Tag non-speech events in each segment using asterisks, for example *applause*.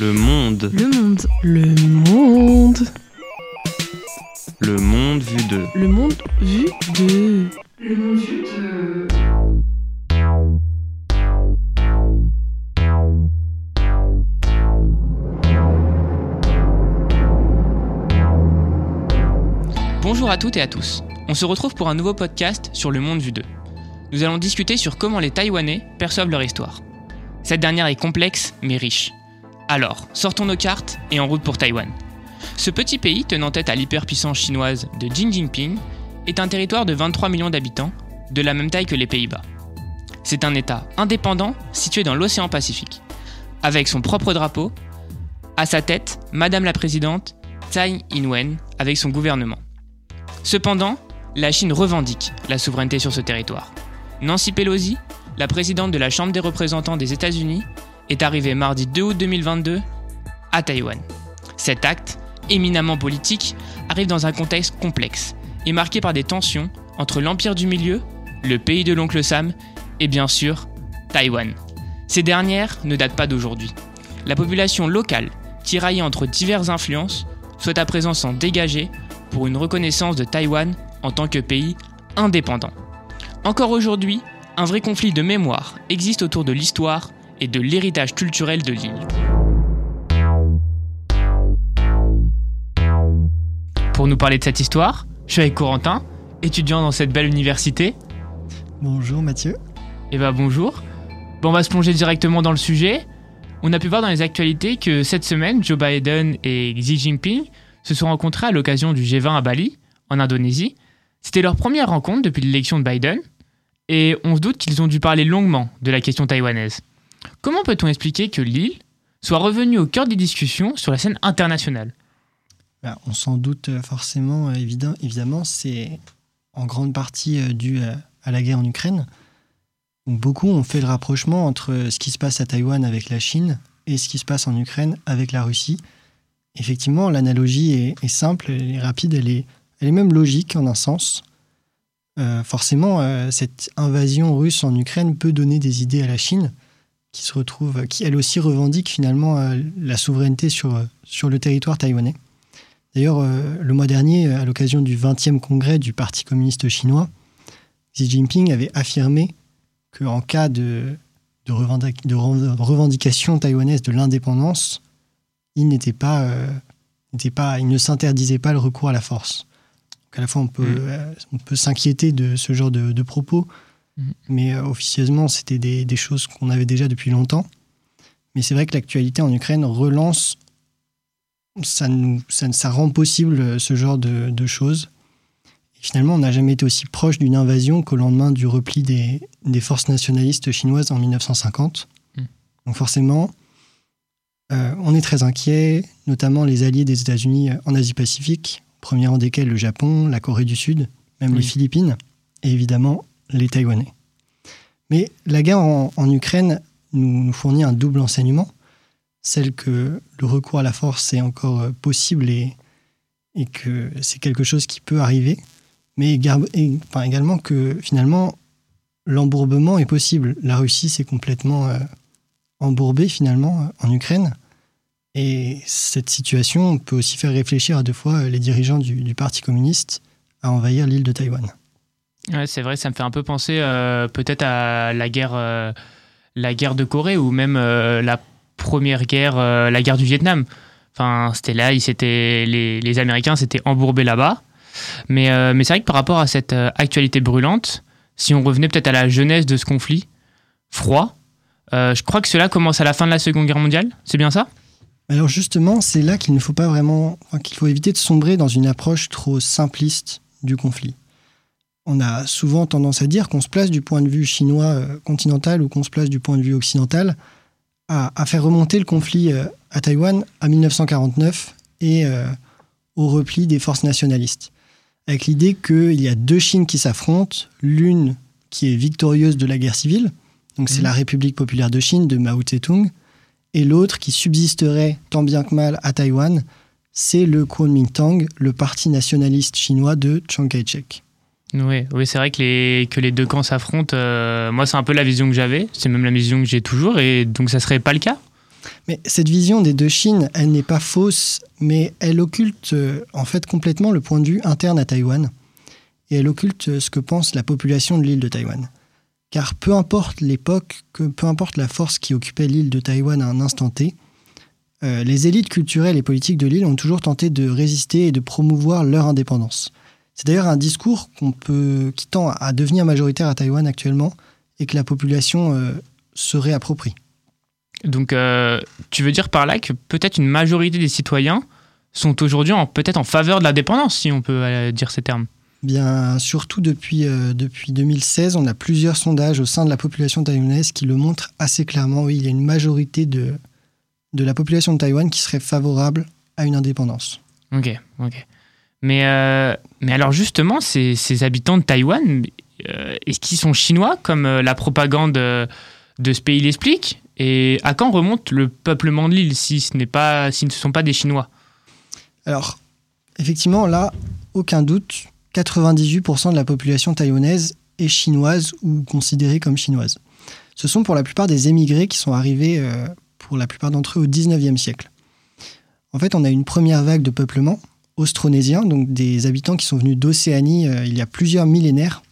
Le monde. Le monde. Le monde. Le monde vu de. Le monde vu de. Le monde vu de. Bonjour à toutes et à tous. On se retrouve pour un nouveau podcast sur le monde vu d'eux. Nous allons discuter sur comment les Taïwanais perçoivent leur histoire. Cette dernière est complexe mais riche. Alors, sortons nos cartes et en route pour Taïwan. Ce petit pays tenant tête à l'hyperpuissance chinoise de Xi Jinping est un territoire de 23 millions d'habitants, de la même taille que les Pays-Bas. C'est un État indépendant situé dans l'océan Pacifique, avec son propre drapeau, à sa tête, Madame la Présidente Tsai Ing-wen avec son gouvernement. Cependant, la Chine revendique la souveraineté sur ce territoire. Nancy Pelosi, la présidente de la Chambre des représentants des États-Unis, est arrivée mardi 2 août 2022 à Taïwan. Cet acte, éminemment politique, arrive dans un contexte complexe et marqué par des tensions entre l'Empire du Milieu, le pays de l'oncle Sam et bien sûr Taïwan. Ces dernières ne datent pas d'aujourd'hui. La population locale, tiraillée entre diverses influences, souhaite à présent s'en dégager pour une reconnaissance de Taïwan en tant que pays indépendant. Encore aujourd'hui, un vrai conflit de mémoire existe autour de l'histoire et de l'héritage culturel de l'île. Pour nous parler de cette histoire, je suis avec Corentin, étudiant dans cette belle université. Bonjour Mathieu. Eh ben bonjour. Bon, on va se plonger directement dans le sujet. On a pu voir dans les actualités que cette semaine, Joe Biden et Xi Jinping se sont rencontrés à l'occasion du G20 à Bali, en Indonésie. C'était leur première rencontre depuis l'élection de Biden, et on se doute qu'ils ont dû parler longuement de la question taïwanaise. Comment peut-on expliquer que l'île soit revenue au cœur des discussions sur la scène internationale? Ben, On s'en doute forcément, évident, évidemment, c'est en grande partie dû à la guerre en Ukraine. beaucoup ont fait le rapprochement entre ce qui se passe à Taïwan avec la Chine et ce qui se passe en Ukraine avec la Russie. Effectivement, l'analogie est, simple, elle est rapide, elle est, même logique en un sens. Euh, forcément, euh, cette invasion russe en Ukraine peut donner des idées à la Chine, qui se retrouve, qui elle aussi revendique finalement euh, la souveraineté sur, sur le territoire taïwanais. D'ailleurs, le mois dernier, à l'occasion du 20e congrès du Parti communiste chinois, Xi Jinping avait affirmé qu'en cas de, de, revendic de, revendication taïwanaise de l'indépendance, il n'était pas, n'était pas, il ne s'interdisait pas le recours à la force. Donc à la fois, on peut, mmh. euh, on peut s'inquiéter de ce genre de, de propos, mmh. mais euh, officieusement, c'était des, des, choses qu'on avait déjà depuis longtemps. Mais c'est vrai que l'actualité en Ukraine relance, ça, nous, ça, ça rend possible ce genre de, de choses. Et finalement, on n'a jamais été aussi proche d'une invasion qu'au lendemain du repli des, des, forces nationalistes chinoises en 1950. Mmh. Donc forcément, euh, on est très inquiet, notamment les alliés des États-Unis en Asie-Pacifique, premier rang desquels le Japon, la Corée du Sud, même oui. les Philippines, et évidemment les Taïwanais. Mais la guerre en, Ukraine nous, nous, fournit un double enseignement, celle que le recours à la force est encore possible et, que c'est quelque chose qui peut arriver, mais également que finalement l'embourbement est possible. La Russie s'est complètement euh, embourbée finalement en Ukraine. Et cette situation peut aussi faire réfléchir à deux fois les dirigeants du Parti communiste à envahir l'île de Taïwan. C'est vrai, ça me fait un peu penser euh, peut-être à la guerre, euh, la guerre de Corée ou même euh, la première guerre, la guerre du Vietnam. Enfin, c'était là, ils les, les, Américains s'étaient embourbés là-bas. Mais, mais c'est vrai que par rapport à cette actualité brûlante, si on revenait peut-être à la jeunesse de ce conflit froid, je crois que cela commence à la fin de la Seconde Guerre mondiale, c'est bien ça? Alors justement, c'est là qu'il ne faut pas vraiment, qu'il faut éviter de sombrer dans une approche trop simpliste du conflit. On a souvent tendance à dire qu'on se place du point de vue chinois continental ou qu'on se place du point de vue occidental à, à faire remonter le conflit à Taïwan à 1949 et euh, au repli des forces nationalistes, avec l'idée qu'il y a deux Chines qui s'affrontent, l'une qui est victorieuse de la guerre civile, donc c'est mmh. la République populaire de Chine de Mao Tse-tung, et l'autre qui subsisterait tant bien que mal à Taïwan, c'est le Kuomintang, le parti nationaliste chinois de Chiang Kai-shek. Oui, c'est vrai que les, que les deux camps s'affrontent. Euh, moi, c'est un peu la vision que j'avais. C'est même la vision que j'ai toujours. Et donc, ça serait pas le cas Mais cette vision des deux Chines, elle n'est pas fausse, mais elle occulte euh, en fait complètement le point de vue interne à Taïwan. Et elle occulte euh, ce que pense la population de l'île de Taïwan. Car peu importe l'époque, que peu importe la force qui occupait l'île de Taïwan à un instant T, les élites culturelles et politiques de l'île ont toujours tenté de résister et de promouvoir leur indépendance. C'est d'ailleurs un discours qu'on peut, qui tend à devenir majoritaire à Taïwan actuellement et que la population euh, se réapproprie. Donc, euh, tu veux dire par là que peut-être une majorité des citoyens sont aujourd'hui en- peut-être en faveur de l'indépendance, si on peut euh, dire ces termes? Bien, surtout depuis, euh, depuis 2016, on a plusieurs sondages au sein de la population taïwanaise qui le montrent assez clairement. Oui, il y a une majorité de, de la population de Taïwan qui serait favorable à une indépendance. Ok, ok. Mais, euh, mais alors justement, ces, ces habitants de Taïwan, euh, est-ce qu'ils sont chinois comme euh, la propagande de ce pays l'explique? Et à quand remonte le peuplement de l'île si ce n'est pas, si ne sont pas des Chinois? Alors, effectivement, là, aucun doute, 98% de la population taïwanaise est chinoise ou considérée comme chinoise. Ce sont pour la plupart des émigrés qui sont arrivés, pour la plupart d'entre eux, au 19e siècle. En fait, on a une première vague de peuplement austronésien, donc des habitants qui sont venus d'Océanie euh, il y a plusieurs millénaires,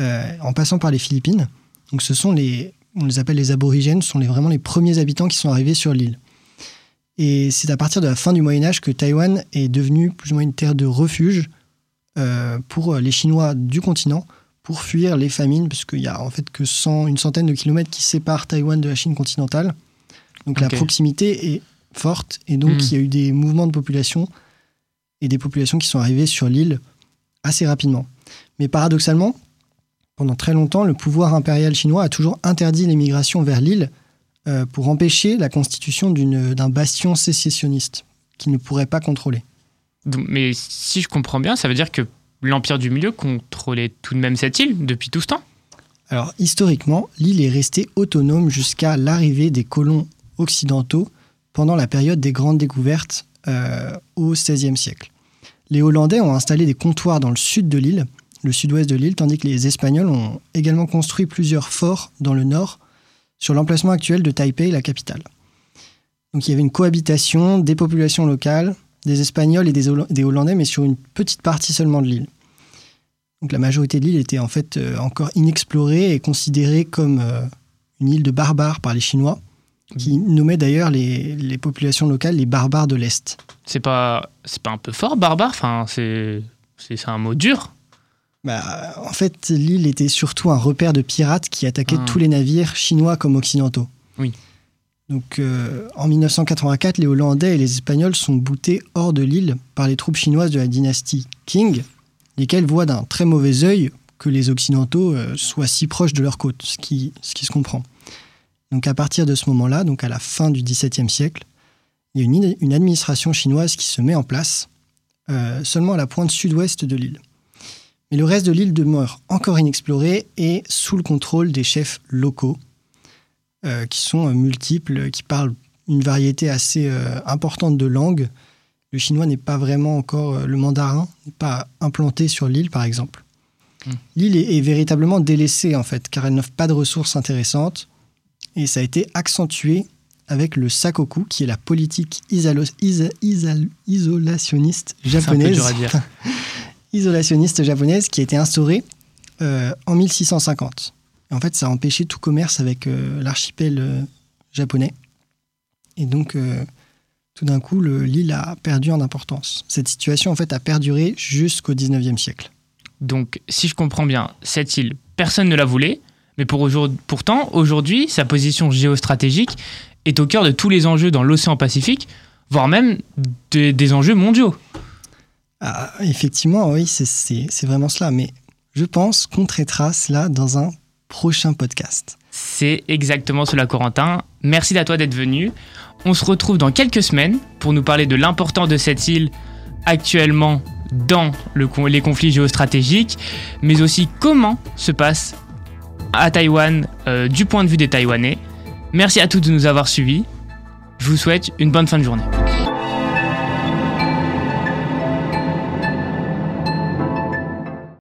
euh, en passant par les Philippines. Donc ce sont les, on les appelle les aborigènes, ce sont les, vraiment les premiers habitants qui sont arrivés sur l'île. Et c'est à partir de la fin du Moyen Âge que Taïwan est devenu plus ou moins une terre de refuge euh, pour les Chinois du continent pour fuir les famines, parce qu'il y a en fait que 100, une centaine de kilomètres qui séparent Taïwan de la Chine continentale. Donc la proximité est forte, et donc Mhm. il y a eu des mouvements de population et des populations qui sont arrivées sur l'île assez rapidement. Mais paradoxalement, pendant très longtemps, le pouvoir impérial chinois a toujours interdit l'émigration vers l'île euh, pour empêcher la constitution d'un bastion sécessionniste qu'il ne pourrait pas contrôler. Donc, Mais si je comprends bien, ça veut dire que l'Empire du Milieu contrôlait tout de même cette île depuis tout ce temps? Alors historiquement, l'île est restée autonome jusqu'à l'arrivée des colons occidentaux pendant la période des grandes découvertes au XVIe siècle. Les Hollandais ont installé des comptoirs dans le sud de l'île, le sud-ouest de l'île, tandis que les Espagnols ont également construit plusieurs forts dans le nord, sur l'emplacement actuel de Taipei, la capitale. Donc il y avait une cohabitation des populations locales, des Espagnols et des Hollandais, mais sur une petite partie seulement de l'île. Donc la majorité de l'île était en fait euh, encore inexplorée et considérée comme euh, une île de barbares par les Chinois, qui nommaient d'ailleurs les, les populations locales les barbares de l'Est. C'est pas, c'est pas un peu fort, barbare Enfin, c'est, c'est, c'est un mot dur. Bah, en fait, l'île était surtout un repère de pirates qui attaquaient Ah. tous les navires chinois comme occidentaux. Oui. Donc, euh, en 1984, les Hollandais et les Espagnols sont boutés hors de l'île par les troupes chinoises de la dynastie Qing, lesquelles voient d'un très mauvais œil que les Occidentaux euh, soient si proches de leur côte, ce qui, ce qui se comprend. Donc, à partir de ce moment-là, donc à la fin du XVIIe siècle, il y a une, une administration chinoise qui se met en place, euh, seulement à la pointe sud-ouest de l'île. Mais le reste de l'île demeure encore inexploré et sous le contrôle des chefs locaux, euh, qui sont euh, multiples, qui parlent une variété assez importante de langues. Le chinois n'est pas vraiment encore, le mandarin n'est pas implanté sur l'île, par exemple. Hmm. L'île est, est véritablement délaissée, en fait, car elle n'offre pas de ressources intéressantes. Et ça a été accentué avec le sakoku, qui est la politique isalo- isa- isal- isolationniste C'est un peu japonaise dur à dire. *laughs* isolationniste japonaise qui a été instaurée euh, en 1650. Et en fait, ça a empêché tout commerce avec euh, l'archipel euh, japonais. Et donc, tout d'un coup, le- l'île a perdu en importance. Cette situation, en fait, a perduré jusqu'au 19e siècle. Donc, si je comprends bien, cette île, personne ne la voulait, mais pour pourtant, aujourd'hui, sa position géostratégique est au cœur de tous les enjeux dans l'océan Pacifique, voire même des- des enjeux mondiaux. Ah, effectivement, oui, c'est- vraiment cela. Mais je pense qu'on traitera cela dans un prochain podcast. C'est exactement cela, Corentin. Merci à toi d'être venu. On se retrouve dans quelques semaines pour nous parler de l'importance de cette île actuellement dans le les conflits géostratégiques, mais aussi comment se passe à Taïwan euh, du point de vue des Taïwanais. Merci à tous de nous avoir suivis. Je vous souhaite une bonne fin de journée.